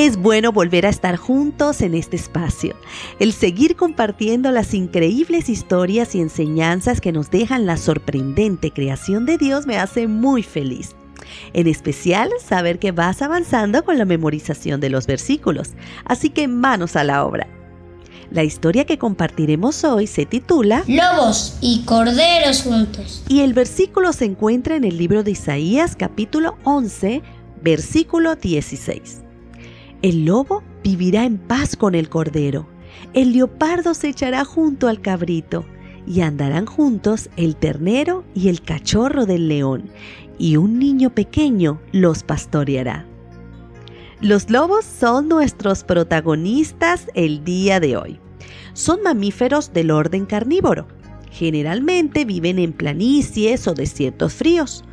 Es bueno volver a estar juntos en este espacio, el seguir compartiendo las increíbles historias y enseñanzas que nos dejan la sorprendente creación de Dios me hace muy feliz. En especial, saber que vas avanzando con la memorización de los versículos, así que manos a la obra. La historia que compartiremos hoy se titula Lobos y corderos juntos. Y el versículo se encuentra en el libro de Isaías capítulo 11, versículo 16. El lobo vivirá en paz con el cordero, el leopardo se echará junto al cabrito, y andarán juntos el ternero y el cachorro del león, y un niño pequeño los pastoreará. Los lobos son nuestros protagonistas el día de hoy. Son mamíferos del orden carnívoro. Generalmente viven en planicies o desiertos fríos.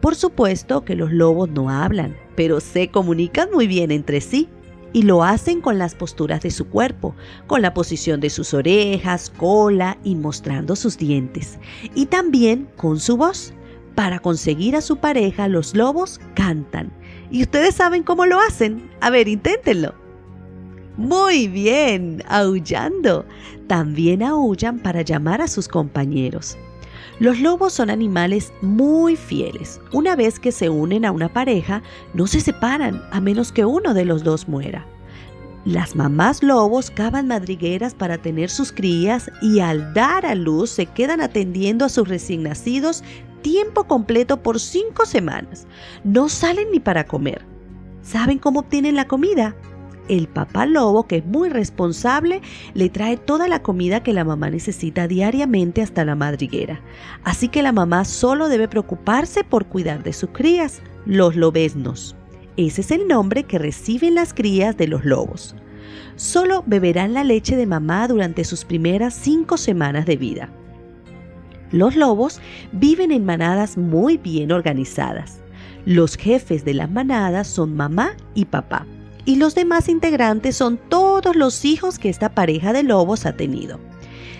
Por supuesto que los lobos no hablan, pero se comunican muy bien entre sí y lo hacen con las posturas de su cuerpo, con la posición de sus orejas, cola y mostrando sus dientes, y también con su voz. Para conseguir a su pareja, los lobos cantan. ¿Y ustedes saben cómo lo hacen? A ver, inténtenlo. Muy bien, aullando. También aullan para llamar a sus compañeros. Los lobos son animales muy fieles. Una vez que se unen a una pareja, no se separan a menos que uno de los dos muera. Las mamás lobos cavan madrigueras para tener sus crías y al dar a luz se quedan atendiendo a sus recién nacidos tiempo completo por cinco semanas. No salen ni para comer. ¿Saben cómo obtienen la comida? El papá lobo, que es muy responsable, le trae toda la comida que la mamá necesita diariamente hasta la madriguera. Así que la mamá solo debe preocuparse por cuidar de sus crías, los lobesnos. Ese es el nombre que reciben las crías de los lobos. Solo beberán la leche de mamá durante sus primeras cinco semanas de vida. Los lobos viven en manadas muy bien organizadas. Los jefes de las manadas son mamá y papá, y los demás integrantes son todos los hijos que esta pareja de lobos ha tenido.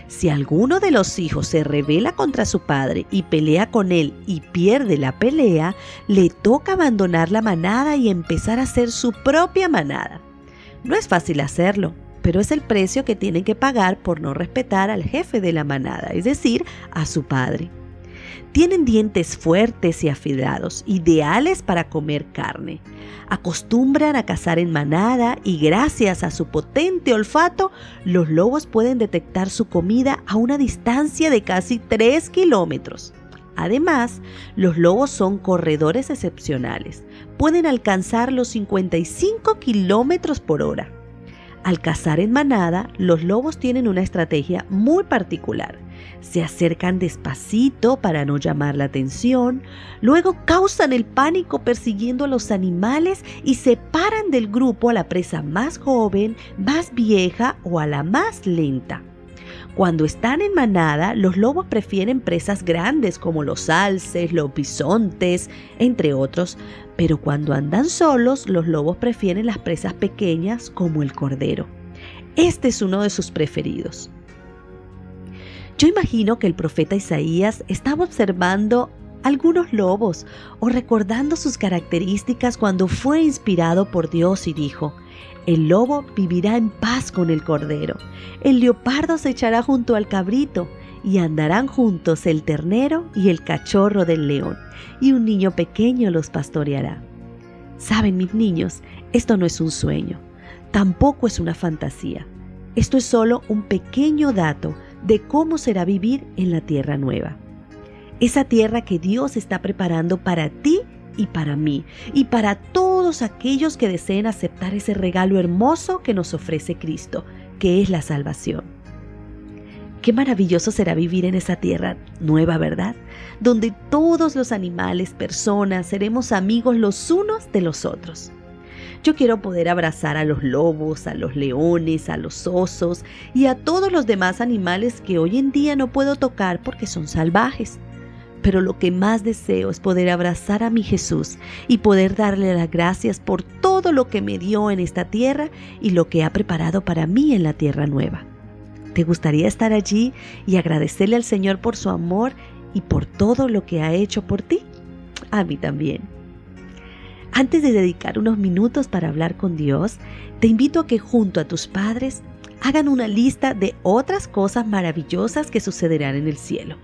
Si alguno de los hijos se revela contra su padre y pelea con él y pierde la pelea, le toca abandonar la manada y empezar a hacer su propia manada. No es fácil hacerlo, pero es el precio que tienen que pagar por no respetar al jefe de la manada, es decir, a su padre. Tienen dientes fuertes y afilados, ideales para comer carne. Acostumbran a cazar en manada y gracias a su potente olfato, los lobos pueden detectar su comida a una distancia de casi 3 kilómetros. Además, los lobos son corredores excepcionales. Pueden alcanzar los 55 kilómetros por hora. Al cazar en manada, los lobos tienen una estrategia muy particular. Se acercan despacito para no llamar la atención, luego causan el pánico persiguiendo a los animales y separan del grupo a la presa más joven, más vieja o a la más lenta. Cuando están en manada, los lobos prefieren presas grandes como los alces, los bisontes, entre otros, pero cuando andan solos, los lobos prefieren las presas pequeñas como el cordero. Este es uno de sus preferidos. Yo imagino que el profeta Isaías estaba observando algunos lobos o recordando sus características cuando fue inspirado por Dios y dijo, el lobo vivirá en paz con el cordero, el leopardo se echará junto al cabrito, y andarán juntos el ternero y el cachorro del león, y un niño pequeño los pastoreará. Saben mis niños, esto no es un sueño, tampoco es una fantasía, esto es solo un pequeño dato de cómo será vivir en la tierra nueva. Esa tierra que Dios está preparando para ti y para mí, y para todos aquellos que deseen aceptar ese regalo hermoso que nos ofrece Cristo, que es la salvación. Qué maravilloso será vivir en esa tierra nueva, ¿verdad? Donde todos los animales, personas, seremos amigos los unos de los otros. Yo quiero poder abrazar a los lobos, a los leones, a los osos y a todos los demás animales que hoy en día no puedo tocar porque son salvajes pero lo que más deseo es poder abrazar a mi Jesús y poder darle las gracias por todo lo que me dio en esta tierra y lo que ha preparado para mí en la tierra nueva. ¿Te gustaría estar allí y agradecerle al Señor por su amor y por todo lo que ha hecho por ti? A mí también. Antes de dedicar unos minutos para hablar con Dios, te invito a que junto a tus padres hagan una lista de otras cosas maravillosas que sucederán en el cielo.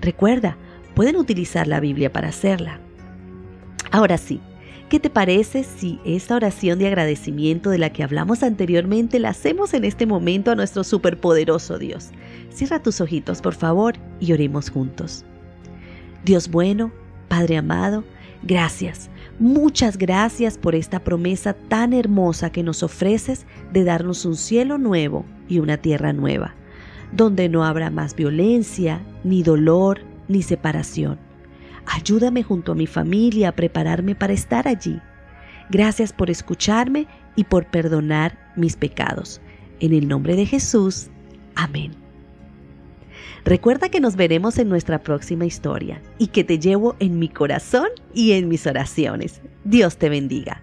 Recuerda, pueden utilizar la Biblia para hacerla. Ahora sí, ¿Qué te parece si esta oración de agradecimiento de la que hablamos anteriormente la hacemos en este momento a nuestro superpoderoso Dios? Cierra tus ojitos, por favor, y oremos juntos. Dios bueno, Padre amado, gracias, muchas gracias por esta promesa tan hermosa que nos ofreces de darnos un cielo nuevo y una tierra nueva, donde no habrá más violencia, ni dolor, ni separación Ayúdame junto a mi familia a prepararme para estar allí. Gracias por escucharme y por perdonar mis pecados. En el nombre de Jesús. Amén. Recuerda que nos veremos en nuestra próxima historia y que te llevo en mi corazón y en mis oraciones. Dios te bendiga.